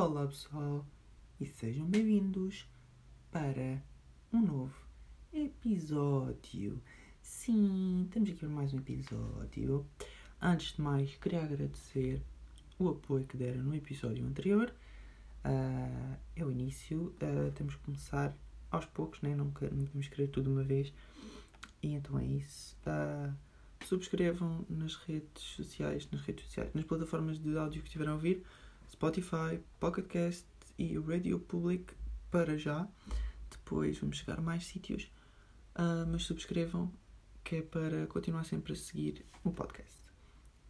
Olá pessoal e sejam bem-vindos para um novo episódio. Sim, estamos aqui para mais um episódio. Antes de mais, queria agradecer o apoio que deram no episódio anterior. Uh, é o início, uh, temos que começar aos poucos, né? não, não podemos querer tudo uma vez. E então é isso. Uh, subscrevam nas redes sociais, nas redes sociais, nas plataformas de áudio que estiveram a ouvir, Spotify, Pocket Cast e Radio Public para já. Depois vamos chegar a mais sítios, uh, mas subscrevam que é para continuar sempre a seguir o podcast.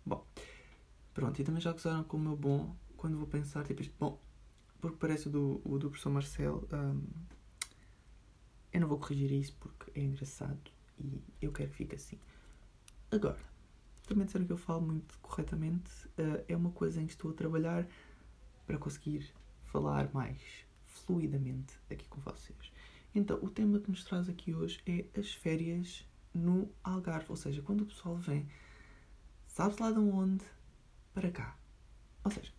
Bom, pronto, e também já gozaram com o meu bom quando vou pensar, tipo isto, bom, porque parece o do, o do professor Marcelo. Um, eu não vou corrigir isso porque é engraçado e eu quero que fique assim. Agora, também disseram que eu falo muito corretamente. Uh, é uma coisa em que estou a trabalhar para conseguir falar mais fluidamente aqui com vocês. Então, o tema que nos traz aqui hoje é as férias no Algarve. Ou seja, quando o pessoal vem, sabe-se lá de onde, para cá. Ou seja,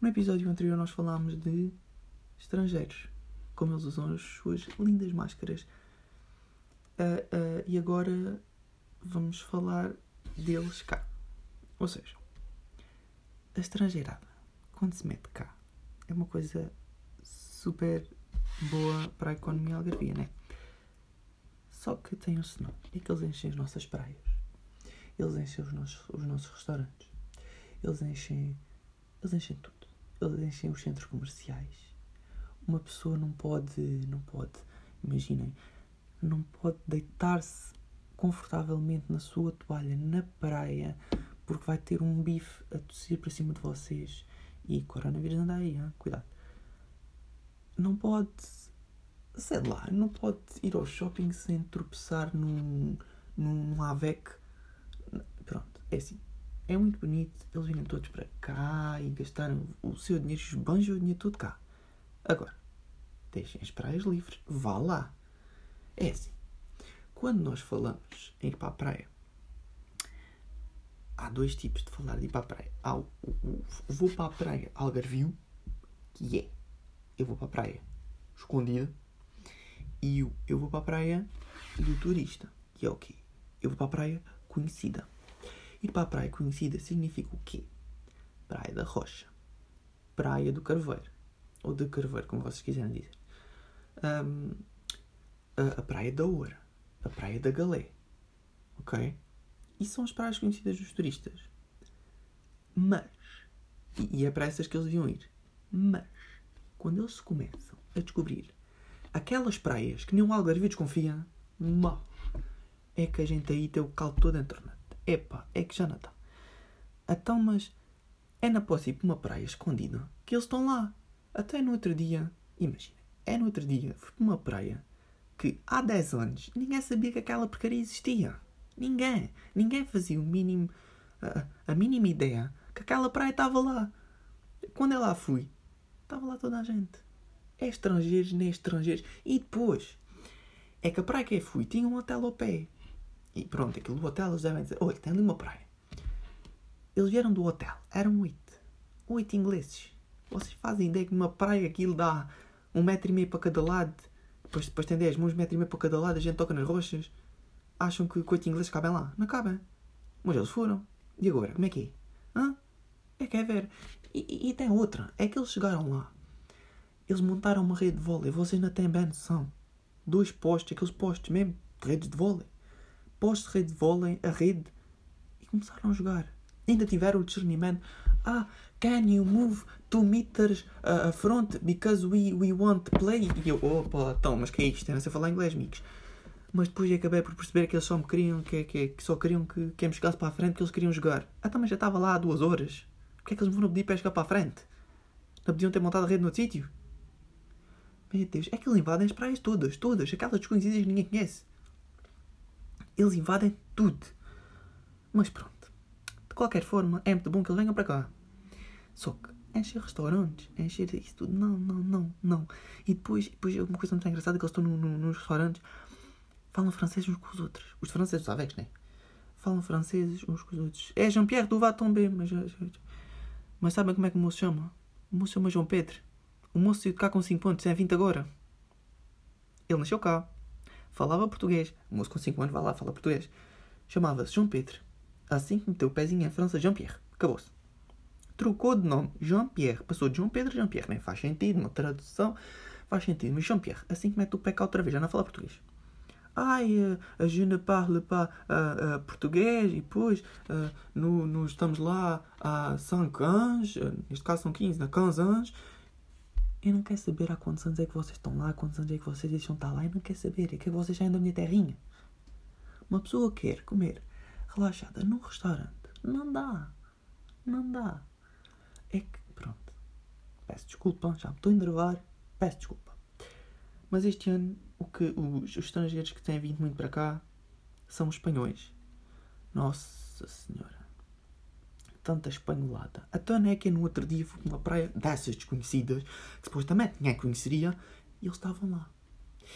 no episódio anterior nós falámos de estrangeiros, como eles usam as suas lindas máscaras. Uh, uh, e agora vamos falar deles cá. Ou seja, a estrangeirada, quando se mete cá, é uma coisa super boa para a economia algarvia, né? Só que tem um senão, é que eles enchem as nossas praias, eles enchem os nossos, os nossos restaurantes, eles enchem, eles enchem tudo, eles enchem os centros comerciais. Uma pessoa não pode, não pode, imaginem, não pode deitar-se confortavelmente na sua toalha na praia porque vai ter um bife a tossir para cima de vocês e coronavírus anda aí, hein? cuidado. Não pode, sei lá, não pode ir ao shopping sem tropeçar num, num AVEC. Pronto, é assim. É muito bonito, eles virem todos para cá e gastaram o seu dinheiro, esbanjam o dinheiro todo cá. Agora, deixem as praias livres, vá lá. É assim. Quando nós falamos em ir para a praia, há dois tipos de falar de ir para a praia. Há o, o, o vou para a praia algarvio, que é eu vou para a praia escondida, e o eu vou para a praia do turista, que é o quê? Eu vou para a praia conhecida. Ir para a praia conhecida significa o quê? Praia da Rocha, Praia do Carveiro, ou de Carveiro, como vocês quiserem dizer. Um, a, a Praia da Oura a Praia da Galé. Ok? E são as praias conhecidas dos turistas. Mas, e, é para essas que eles deviam ir. Mas, quando eles começam a descobrir aquelas praias que nenhum algarvio desconfia, mal, é que a gente aí tem o caldo todo dentro. Epá, é que já não está. Então, mas é na posse para uma praia escondida que eles estão lá. Até no outro dia, imagina, é no outro dia, fui para uma praia que há 10 anos ninguém sabia que aquela porcaria existia. Ninguém. Ninguém fazia o mínimo, a, a mínima ideia que aquela praia estava lá. Quando eu lá fui, estava lá toda a gente. É estrangeiros, nem estrangeiros. E depois, é que a praia que eu fui tinha um hotel ao pé. E pronto, aquilo do hotel eles devem dizer: olha, tem ali uma praia. Eles vieram do hotel, eram oito. Oito ingleses. Vocês fazem ideia que numa praia aquilo dá um metro e meio para cada lado depois, depois tem 10, uns metros e meio para cada lado, a gente toca nas rochas. Acham que coito ingleses cabem lá? Não cabem. Mas eles foram. E agora? Como é que é? Hã? É que é ver. E, e, e, tem outra. É que eles chegaram lá. Eles montaram uma rede de vôlei. Vocês não têm bem noção. Dois postes, aqueles postes mesmo. De redes de vôlei. Postes de rede de vôlei, a rede. E começaram a jogar. Ainda tiveram o discernimento. Ah, can you move two meters uh, front because we, we want to play? E eu, opa, então, mas que é isto? Eu não sei falar inglês, amigos. Mas depois acabei por perceber que eles só me queriam, que, que, que só queriam que, que eu me chegasse para a frente, que eles queriam jogar. Ah, então, mas já estava lá há duas horas. Porquê é que eles me foram pedir para chegar para a frente? Não podiam ter montado a rede no sítio? Meu Deus, é que eles invadem as praias todas, todas, aquelas desconhecidas que ninguém conhece. Eles invadem tudo. Mas pronto. De qualquer forma, é muito bom que eles venham para cá. Só que encher restaurantes, encher isso tudo, não, não, não, não. E depois, depois uma coisa muito engraçada é que eles estão no, no, nos restaurantes, falam francês uns com os outros. Os franceses, os avex, né? Falam franceses uns com os outros. É Jean-Pierre, tão bem, mas, mas sabem como é que o moço chama? O moço chama João Pedro. O moço saiu de cá com 5 pontos, é 20 agora. Ele nasceu cá. Falava português. O moço com 5 anos vai lá, fala português. Chamava-se João Pedro. Assim que meteu o pezinho em França, Jean-Pierre. Acabou-se. Trocou de nome. Jean-Pierre. Passou de João Pedro a Jean-Pierre. Nem faz sentido, uma tradução. Faz sentido. Mas Jean-Pierre, assim que mete o pé cá outra vez, já não fala português. Ai, uh, je parle pas uh, uh, português. E depois, uh, no, no, estamos lá há 5 anos. neste caso são 15, há 15 anos. Eu não quero saber há quantos anos é que vocês estão lá, há quantos anos é que vocês deixam estar lá. Eu não quero saber. É que vocês saem da minha terrinha. Uma pessoa quer comer relaxada num restaurante. Não dá. Não dá. É que, pronto. Peço desculpa, já me estou a enervar. Peço desculpa. Mas este ano, o que os, os estrangeiros que têm vindo muito para cá são espanhóis. Nossa Senhora. Tanta espanholada. A Tânia é que no outro dia fui numa praia dessas desconhecidas, que supostamente ninguém conheceria, e eles estavam lá.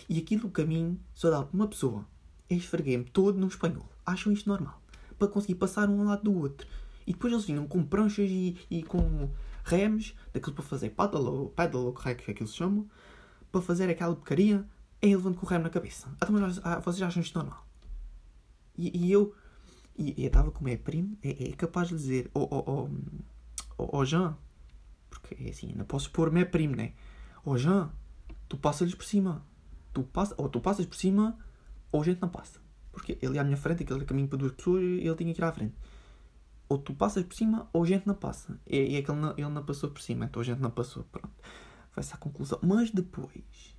E aquilo, o caminho, só dá para uma pessoa. Eu esfreguei-me todo no espanhol. Acham isto normal? Para conseguir passar um ao lado do outro. E depois eles vinham com pranchas e, e com remes, daquilo para fazer paddle ou paddle, que é que aquilo se chama, para fazer aquela porcaria, aí levando com o na cabeça. Então, mas ah, vocês acham isto normal? E, e eu, e, eu estava com o meu primo, é, é, capaz de dizer, ó oh, oh, oh, Jean, porque é assim, não posso pôr meu primo, né? Ó Jean, tu passas-lhes por cima. Tu passa, ou tu passas por cima, ou a gente não passa. Porque ele à minha frente, aquele caminho para duas pessoas, e ele tinha que ir à frente. Ou tu passas por cima, ou a gente não passa. E, e aquele não, ele não passou por cima, então a gente não passou. Pronto. Vai-se à conclusão. Mas depois,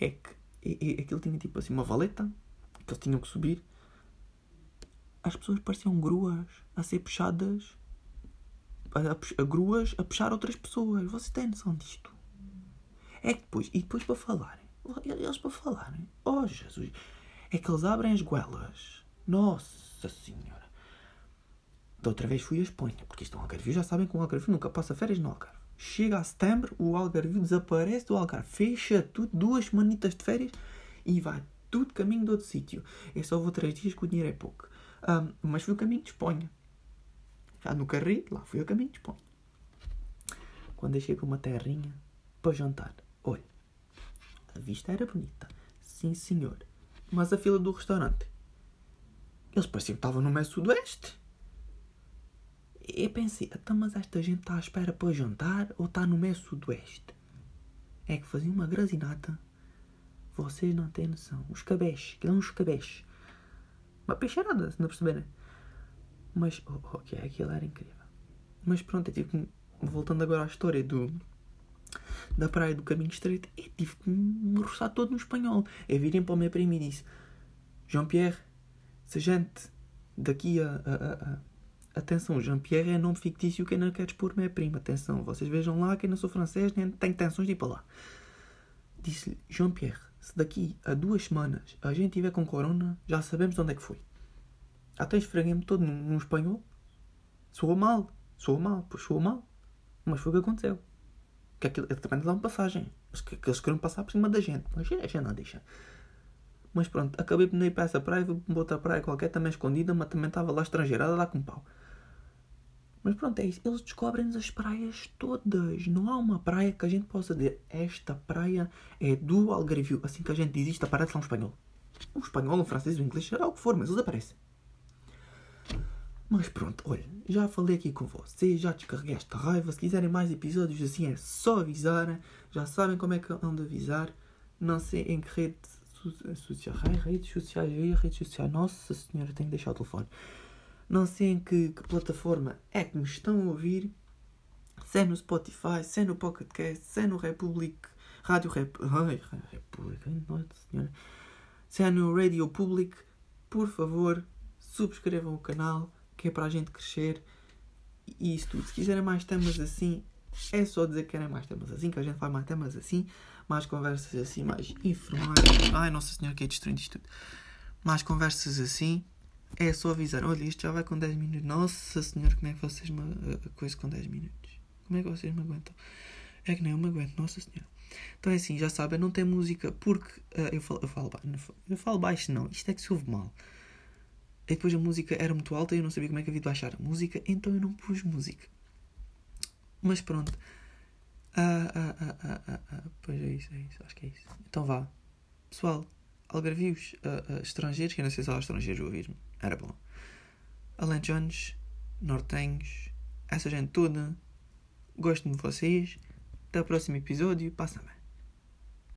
é que e, e, aquilo tinha tipo assim uma valeta, que eles tinham que subir. As pessoas pareciam gruas a ser puxadas. A, a, a gruas a puxar outras pessoas. Vocês têm noção disto? É que depois, e depois para falarem, eles para falarem, oh Jesus, é que eles abrem as goelas. Nossa Senhora. Da outra vez fui a Espanha, porque isto é um Algarve. Já sabem que o Algarve nunca passa férias no Algarve. Chega a setembro, o Algarve desaparece do Algarve. Fecha tudo, duas semanitas de férias e vai tudo caminho de outro sítio. Eu só vou três dias que o dinheiro é pouco. Um, mas fui o caminho de Espanha. Já no carrinho, lá fui o caminho de Espanha. Quando eu chego a uma terrinha para jantar, olha, a vista era bonita. Sim, senhor. Mas a fila do restaurante. Eles pareciam que estavam no meio sudoeste. Eu pensei, então, mas esta gente está à espera para jantar ou está no meio sudoeste? É que fazia uma grazinata. Vocês não têm noção. Os cabés, que eram os cabés. Uma peixeirada, se não perceberem. Mas, oh, ok, aquilo era incrível. Mas pronto, eu tive que, voltando agora à história do, da praia do caminho estreito, eu tive que me roçar todo no espanhol. Eu virem para o meu primo e disse: Jean-Pierre, se a gente daqui a, a, a Atenção, Jean-Pierre é nome fictício que não quer expor minha prima. Atenção, vocês vejam lá que não sou francês nem tenho intenções de ir para lá. Disse-lhe, Jean-Pierre, se daqui a duas semanas a gente tiver com corona, já sabemos de onde é que foi. Até esfreguei-me todo num, num espanhol. Soa mal, soa mal, pois soa mal. Mas foi o que aconteceu. Que aquilo, também dá uma passagem. Mas que, que eles queriam passar por cima da gente. Mas a gente não deixa. Mas pronto, acabei por não ir para essa praia, fui para outra praia qualquer, também escondida, mas também estava lá estrangeirada lá com pau. Mas pronto, é isso. Eles descobrem-nos as praias todas. Não há uma praia que a gente possa dizer esta praia é do Algarvio. Assim que a gente diz isto, aparece lá um espanhol. Um espanhol, um francês, um inglês, será o que for, mas eles aparecem. Mas pronto, olha, já falei aqui com vocês, já descarreguei esta raiva. Se quiserem mais episódios assim é só avisar. Já sabem como é que ando a avisar. Não sei em que rede social, redes sociais, redes sociais. Nossa senhora, tenho que deixar o telefone. Não sei em que, que, plataforma é que me estão a ouvir. Se é no Spotify, se é no Pocket Cast, se é no Republic, Rádio Rep, ai, Republic, nossa senhora. Se é no Radio Public, por favor, subscrevam o canal, que é para a gente crescer. E isso tudo. Se quiserem mais temas assim, é só dizer que querem mais temas assim, que a gente faz mais temas assim, mais conversas assim, mais informais. Ai, Nossa Senhora, que é destruindo isto tudo. Mais conversas assim é só avisar, olha, isto já vai com 10 minutos. Nossa senhora, como é que vocês me. A coisa com 10 minutos? Como é que vocês me aguentam? É que nem eu me aguento, nossa senhora. Então é assim, já sabem, não tem música porque uh, eu, falo, eu, falo, eu falo baixo, não. Isto é que se ouve mal. E depois a música era muito alta e eu não sabia como é que havia de baixar a música, então eu não pus música. Mas pronto, Ah, ah, ah, ah, ah, ah, pois é isso, é isso, acho que é isso. Então vá. Pessoal, algarvios ah, ah, estrangeiros, que eu não sei se há estrangeiros a ouvir-me, era bom. Alentejanos, nortenhos, essa gente toda, gosto de vocês. Até o próximo episódio, passa bem.